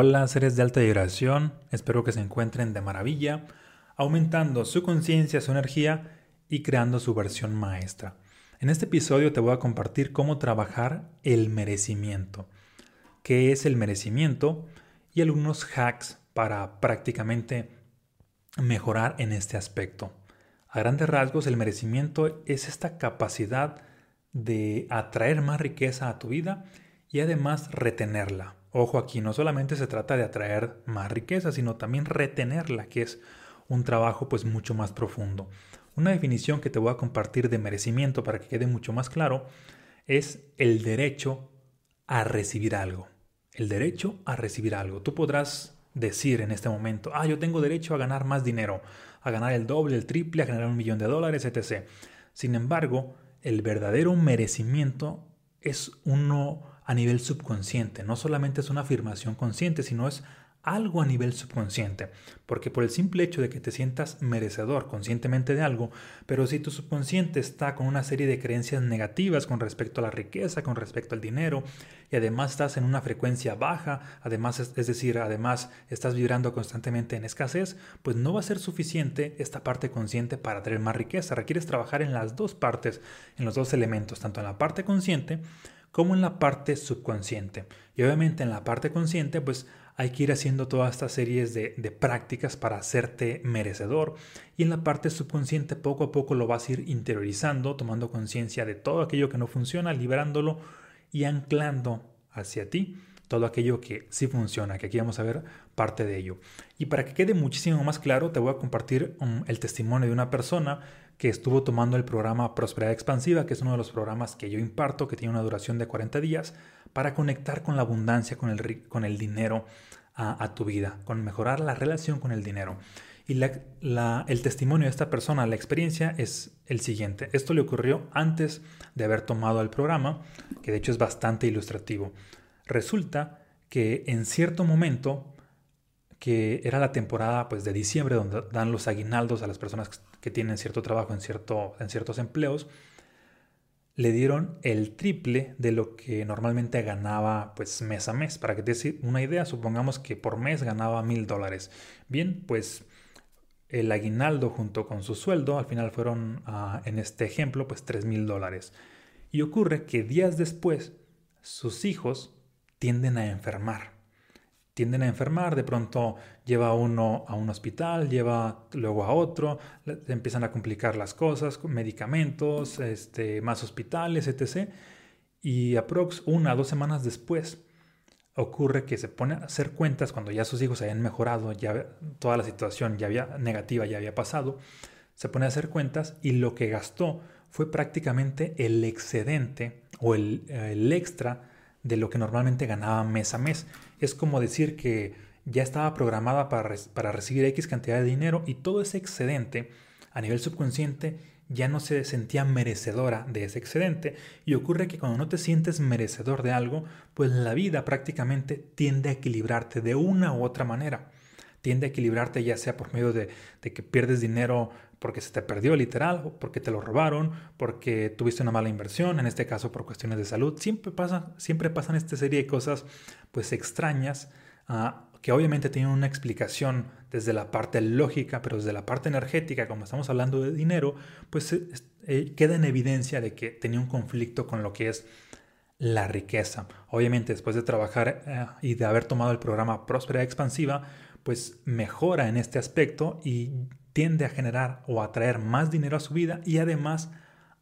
Hola seres de alta vibración, espero que se encuentren de maravilla, aumentando su conciencia, su energía y creando su versión maestra. En este episodio te voy a compartir cómo trabajar el merecimiento, qué es el merecimiento y algunos hacks para prácticamente mejorar en este aspecto. A grandes rasgos, el merecimiento es esta capacidad de atraer más riqueza a tu vida y además retenerla. Ojo aquí, no solamente se trata de atraer más riqueza, sino también retenerla, que es un trabajo pues mucho más profundo. Una definición que te voy a compartir de merecimiento para que quede mucho más claro es el derecho a recibir algo. El derecho a recibir algo. Tú podrás decir en este momento, ah, yo tengo derecho a ganar más dinero, a ganar el doble, el triple, a ganar un millón de dólares, etc. Sin embargo, el verdadero merecimiento es uno a nivel subconsciente. No solamente es una afirmación consciente, sino es algo a nivel subconsciente, porque por el simple hecho de que te sientas merecedor conscientemente de algo, pero si tu subconsciente está con una serie de creencias negativas con respecto a la riqueza, con respecto al dinero, y además estás en una frecuencia baja, además es, decir, además estás vibrando constantemente en escasez, pues no va a ser suficiente esta parte consciente para tener más riqueza. Requieres trabajar en las dos partes, en los dos elementos, tanto en la parte consciente como en la parte subconsciente. Y obviamente en la parte consciente, pues hay que ir haciendo todas estas series de, prácticas para hacerte merecedor. Y en la parte subconsciente, poco a poco lo vas a ir interiorizando, tomando conciencia de todo aquello que no funciona, liberándolo y anclando hacia ti todo aquello que sí funciona, que aquí vamos a ver parte de ello. Y para que quede muchísimo más claro, te voy a compartir um, el testimonio de una persona que estuvo tomando el programa Prosperidad Expansiva, que es uno de los programas que yo imparto, que tiene una duración de 40 días, para conectar con la abundancia, con el, con el dinero a, tu vida, con mejorar la relación con el dinero. Y el testimonio de esta persona, la experiencia es el siguiente. Esto le ocurrió antes de haber tomado el programa, que de hecho es bastante ilustrativo. Resulta que en cierto momento, que era la temporada pues, de diciembre, donde dan los aguinaldos a las personas que tienen cierto trabajo en, cierto, en ciertos empleos, le dieron el triple de lo que normalmente ganaba pues mes a mes. Para que te des una idea, supongamos que por mes ganaba mil dólares. Bien, pues el aguinaldo junto con su sueldo al final fueron, ah, en este ejemplo, pues tres mil dólares. Y ocurre que días después sus hijos tienden a enfermar tienden a enfermar, de pronto lleva uno a un hospital, lleva luego a otro, empiezan a complicar las cosas, medicamentos, este, más hospitales, etc. Y aprox una o dos semanas después ocurre que se pone a hacer cuentas cuando ya sus hijos hayan mejorado, ya toda la situación ya había negativa ya había pasado, se pone a hacer cuentas y lo que gastó fue prácticamente el excedente o el, el extra de lo que normalmente ganaba mes a mes. Es como decir que ya estaba programada para, para recibir X cantidad de dinero y todo ese excedente a nivel subconsciente ya no se sentía merecedora de ese excedente. Y ocurre que cuando no te sientes merecedor de algo, pues la vida prácticamente tiende a equilibrarte de una u otra manera. Tiende a equilibrarte ya sea por medio de, que pierdes dinero porque se te perdió literal, porque te lo robaron, porque tuviste una mala inversión, en este caso por cuestiones de salud. Siempre, pasa, siempre pasan esta serie de cosas pues extrañas ah, que obviamente tienen una explicación desde la parte lógica, pero desde la parte energética, como estamos hablando de dinero, pues eh, eh, queda en evidencia de que tenía un conflicto con lo que es la riqueza. Obviamente después de trabajar eh, y de haber tomado el programa Próspera Expansiva, pues mejora en este aspecto y tiende a generar o atraer más dinero a su vida y además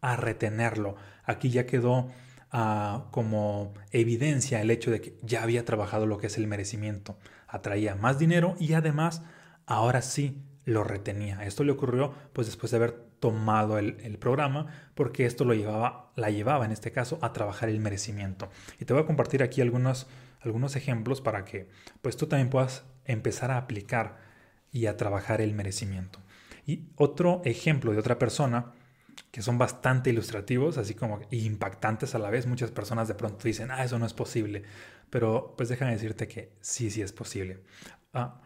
a retenerlo. Aquí ya quedó ah, como evidencia el hecho de que ya había trabajado lo que es el merecimiento. Atraía más dinero y además ahora sí lo retenía. Esto le ocurrió pues después de haber tomado el, programa porque esto lo llevaba, la llevaba en este caso a trabajar el merecimiento. Y te voy a compartir aquí algunos, algunos ejemplos para que pues tú también puedas empezar a aplicar y a trabajar el merecimiento. Y otro ejemplo de otra persona que son bastante ilustrativos, así como impactantes a la vez. Muchas personas de pronto dicen, ah, eso no es posible. Pero pues déjame decirte que sí, sí es posible. Ah,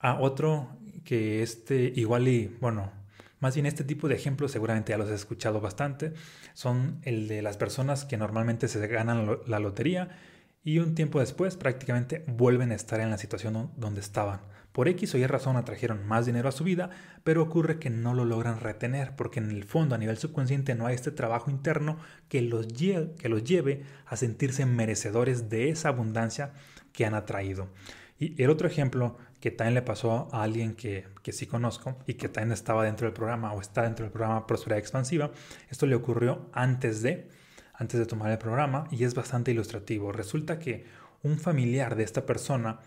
ah, otro que este igual y, bueno, más bien este tipo de ejemplos seguramente ya los he escuchado bastante. Son el de las personas que normalmente se ganan la lotería y un tiempo después prácticamente vuelven a estar en la situación donde estaban. Por X o Y razón atrajeron más dinero a su vida, pero ocurre que no lo logran retener porque en el fondo a nivel subconsciente no hay este trabajo interno que los, lleve, a sentirse merecedores de esa abundancia que han atraído. Y el otro ejemplo que también le pasó a alguien que, que sí conozco y que también estaba dentro del programa o está dentro del programa Prosperidad Expansiva, esto le ocurrió antes de antes de tomar el programa y es bastante ilustrativo. Resulta que un familiar de esta persona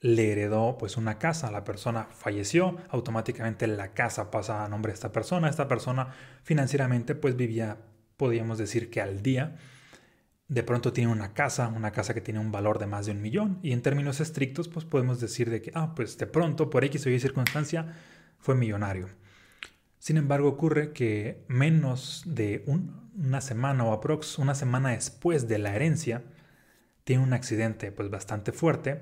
le heredó pues una casa, la persona falleció, automáticamente la casa pasa a nombre de esta persona, esta persona financieramente pues vivía, podríamos decir que al día, de pronto tiene una casa, una casa que tiene un valor de más de un millón y en términos estrictos pues podemos decir de que, ah, pues de pronto por X o Y circunstancia fue millonario. Sin embargo, ocurre que menos de una semana o aprox una semana después de la herencia, tiene un accidente pues bastante fuerte,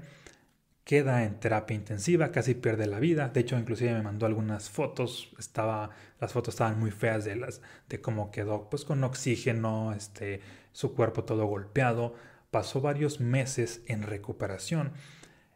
queda en terapia intensiva, casi pierde la vida. De hecho, inclusive me mandó algunas fotos, estaba las fotos estaban muy feas de las de cómo quedó pues con oxígeno, este su cuerpo todo golpeado. Pasó varios meses en recuperación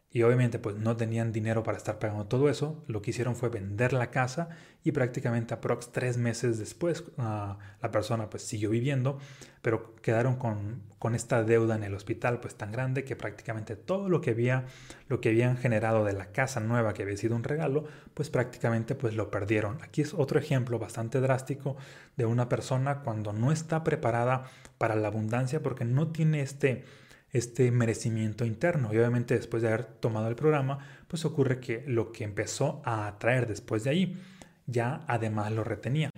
y obviamente pues no tenían dinero para estar pagando todo eso, lo que hicieron fue vender la casa y prácticamente aprox tres meses después ah, la persona pues siguió viviendo, pero quedaron con, con, esta deuda en el hospital pues tan grande que prácticamente todo lo que había, lo que habían generado de la casa nueva que había sido un regalo, pues prácticamente pues lo perdieron. Aquí es otro ejemplo bastante drástico de una persona cuando no está preparada para la abundancia porque no tiene este este merecimiento interno. Y obviamente después de haber tomado el programa, pues ocurre que lo que empezó a atraer después de ahí, ya además lo retenía.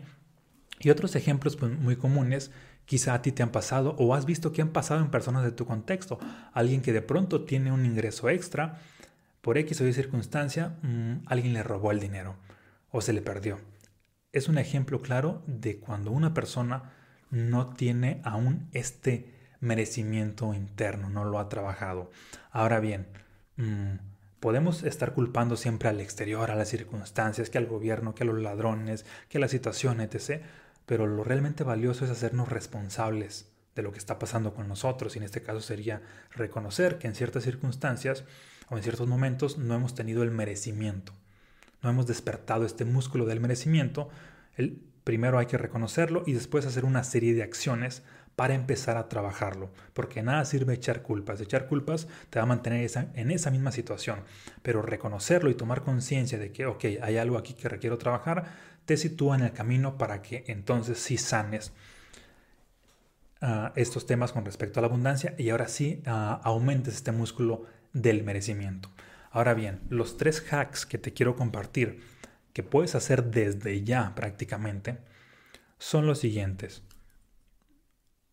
Y otros ejemplos pues, muy comunes, quizá a ti te han pasado o has visto que han pasado en personas de tu contexto. Alguien que de pronto tiene un ingreso extra, por X o Y circunstancia, mm, alguien le robó el dinero o se le perdió. Es un ejemplo claro de cuando una persona no tiene aún este merecimiento interno, no lo ha trabajado. Ahora bien, mm, podemos estar culpando siempre al exterior, a las circunstancias, que al gobierno, que a los ladrones, que a la situación, etc. Pero lo realmente valioso es hacernos responsables de lo que está pasando con nosotros y en este caso sería reconocer que en ciertas circunstancias o en ciertos momentos no hemos tenido el merecimiento, no hemos despertado este músculo del merecimiento. El, primero hay que reconocerlo y después hacer una serie de acciones para empezar a trabajarlo, porque nada sirve echar culpas. Echar culpas te va a mantener en esa misma situación, pero reconocerlo y tomar conciencia de que, ok, hay algo aquí que requiero trabajar, te sitúa en el camino para que entonces sí sanes ah, estos temas con respecto a la abundancia y ahora sí ah, aumentes este músculo del merecimiento. Ahora bien, los tres hacks que te quiero compartir, que puedes hacer desde ya prácticamente, son los siguientes.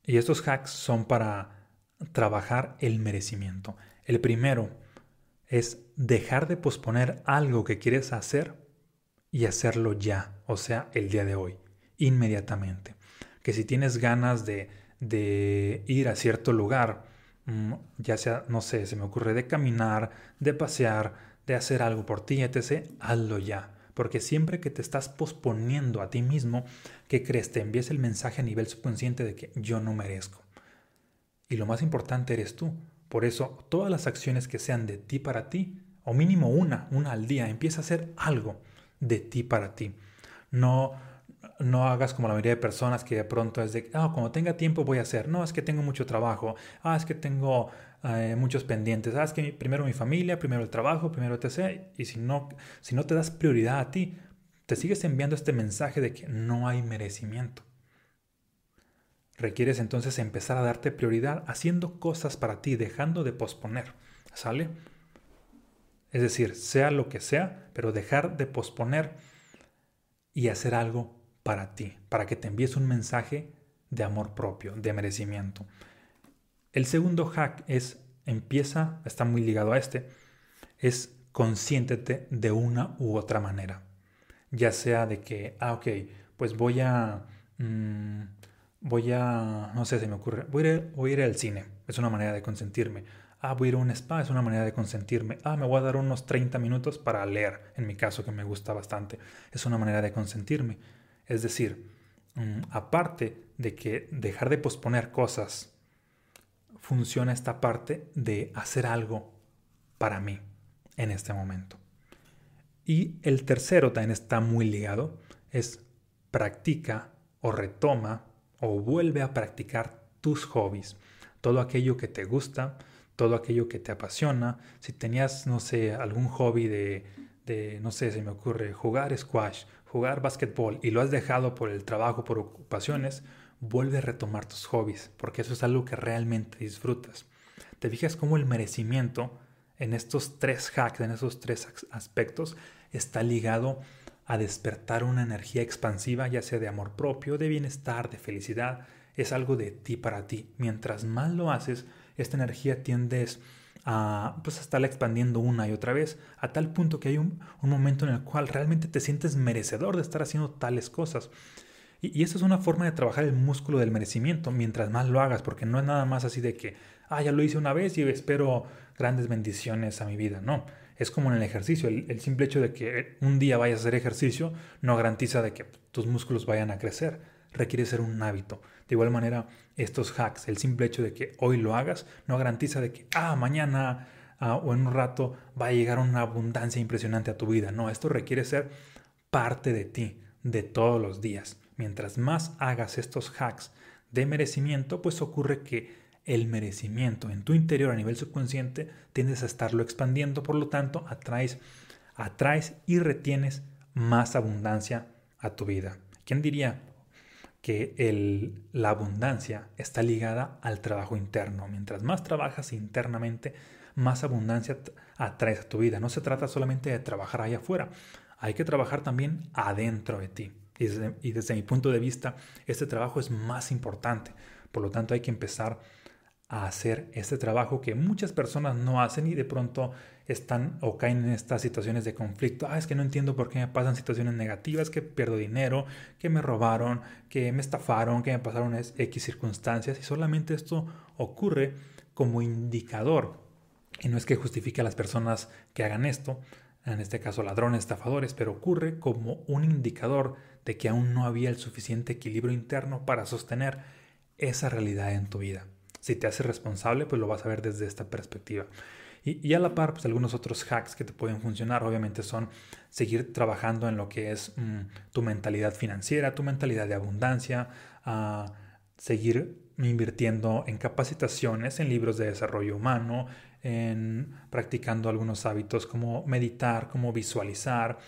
Y estos hacks son para trabajar el merecimiento. El primero es dejar de posponer algo que quieres hacer y hacerlo ya, o sea, el día de hoy, inmediatamente. Que si tienes ganas de, de ir a cierto lugar, mm, ya sea, no sé, se me ocurre de caminar, de pasear, de hacer algo por ti, etc., hazlo ya porque siempre que te estás posponiendo a ti mismo, ¿qué crees? Te envías el mensaje a nivel subconsciente de que yo no merezco. Y lo más importante eres tú. Por eso, todas las acciones que sean de ti para ti, o mínimo una, una al día, empieza a hacer algo de ti para ti. No, no hagas como la mayoría de personas que de pronto es de, ah, cuando tenga tiempo voy a hacer. No, es que tengo mucho trabajo. Ah, es que tengo eh, muchos pendientes. Ah, es que primero mi familia, primero el trabajo, primero etc. Y si no, si no te das prioridad a ti, te sigues enviando este mensaje de que no hay merecimiento. Requieres entonces empezar a darte prioridad haciendo cosas para ti, dejando de posponer. ¿Sale? Es decir, sea lo que sea, pero dejar de posponer y hacer algo para ti, para que te envíes un mensaje de amor propio, de merecimiento. El segundo hack es, empieza, está muy ligado a este, es consiéntete de una u otra manera. Ya sea de que, ah, ok, pues voy a, mm, voy a, no sé, se me ocurre, voy a, ir, voy a ir al cine, es una manera de consentirme. Ah, voy a ir a un spa, es una manera de consentirme. Ah, me voy a dar unos 30 minutos para leer, en mi caso que me gusta bastante. Es una manera de consentirme. Es decir, mm, aparte de que dejar de posponer cosas funciona esta parte de hacer algo para mí en este momento. Y el tercero también está muy ligado, es practica o retoma o vuelve a practicar tus hobbies, todo aquello que te gusta, todo aquello que te apasiona. Si tenías, no sé, algún hobby de, de no sé, se me ocurre, jugar squash, jugar básquetbol y lo has dejado por el trabajo, por ocupaciones, vuelve a retomar tus hobbies, porque eso es algo que realmente disfrutas. Te fijas cómo el merecimiento en estos tres hacks, en esos tres aspectos, está ligado a despertar una energía expansiva, ya sea de amor propio, de bienestar, de felicidad. Es algo de ti para ti. Mientras más lo haces, esta energía tiendes a, pues, estarla expandiendo una y otra vez, a tal punto que hay un momento en el cual realmente te sientes merecedor de estar haciendo tales cosas. Y, eso es una forma de trabajar el músculo del merecimiento mientras más lo hagas, porque no es nada más así de que, ah, ya lo hice una vez y espero grandes bendiciones a mi vida. No, es como en el ejercicio. El, simple hecho de que un día vayas a hacer ejercicio no garantiza de que tus músculos vayan a crecer. Requiere ser un hábito. De igual manera, estos hacks, el simple hecho de que hoy lo hagas, no garantiza de que, ah, mañana ah, o en un rato va a llegar una abundancia impresionante a tu vida. No, esto requiere ser parte de ti, de todos los días. Mientras más hagas estos hacks de merecimiento, pues ocurre que el merecimiento en tu interior a nivel subconsciente tiendes a estarlo expandiendo, por lo tanto atraes, atraes y retienes más abundancia a tu vida. ¿Quién diría que el, la abundancia está ligada al trabajo interno? Mientras más trabajas internamente, más abundancia atraes a tu vida. No se trata solamente de trabajar allá afuera, hay que trabajar también adentro de ti. Y desde, mi punto de vista, este trabajo es más importante. Por lo tanto, hay que empezar a hacer este trabajo que muchas personas no hacen y de pronto están o caen en estas situaciones de conflicto. Ah, es que no entiendo por qué me pasan situaciones negativas, que pierdo dinero, que me robaron, que me estafaron, que me pasaron X circunstancias. Y solamente esto ocurre como indicador. Y no es que justifique a las personas que hagan esto, en este caso ladrones, estafadores, pero ocurre como un indicador de que aún no había el suficiente equilibrio interno para sostener esa realidad en tu vida. Si te haces responsable, pues lo vas a ver desde esta perspectiva. Y, a la par, pues algunos otros hacks que te pueden funcionar, obviamente, son seguir trabajando en lo que es mm, tu mentalidad financiera, tu mentalidad de abundancia, a seguir invirtiendo en capacitaciones, en libros de desarrollo humano, en practicando algunos hábitos como meditar, como visualizar,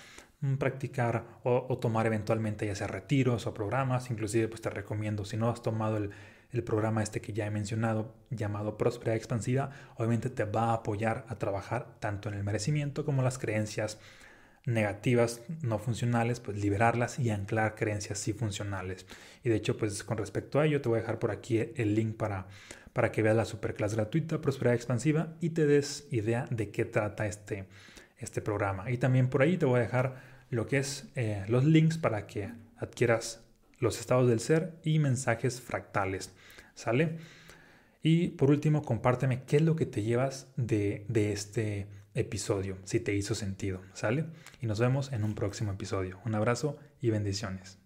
mm, practicar o, tomar eventualmente ya sea retiros o programas, inclusive pues te recomiendo si no has tomado el, el programa este que ya he mencionado llamado Prosperidad Expansiva, obviamente te va a apoyar a trabajar tanto en el merecimiento como las creencias negativas no funcionales, pues liberarlas y anclar creencias sí funcionales. Y de hecho, pues con respecto a ello, te voy a dejar por aquí el link para para que veas la superclass gratuita Prosperidad Expansiva y te des idea de qué trata este, este programa. Y también por ahí te voy a dejar lo que es eh, los links para que adquieras los estados del ser y mensajes fractales. ¿Sale? Y por último, compárteme qué es lo que te llevas de, de este episodio, si te hizo sentido. ¿Sale? Y nos vemos en un próximo episodio. Un abrazo y bendiciones.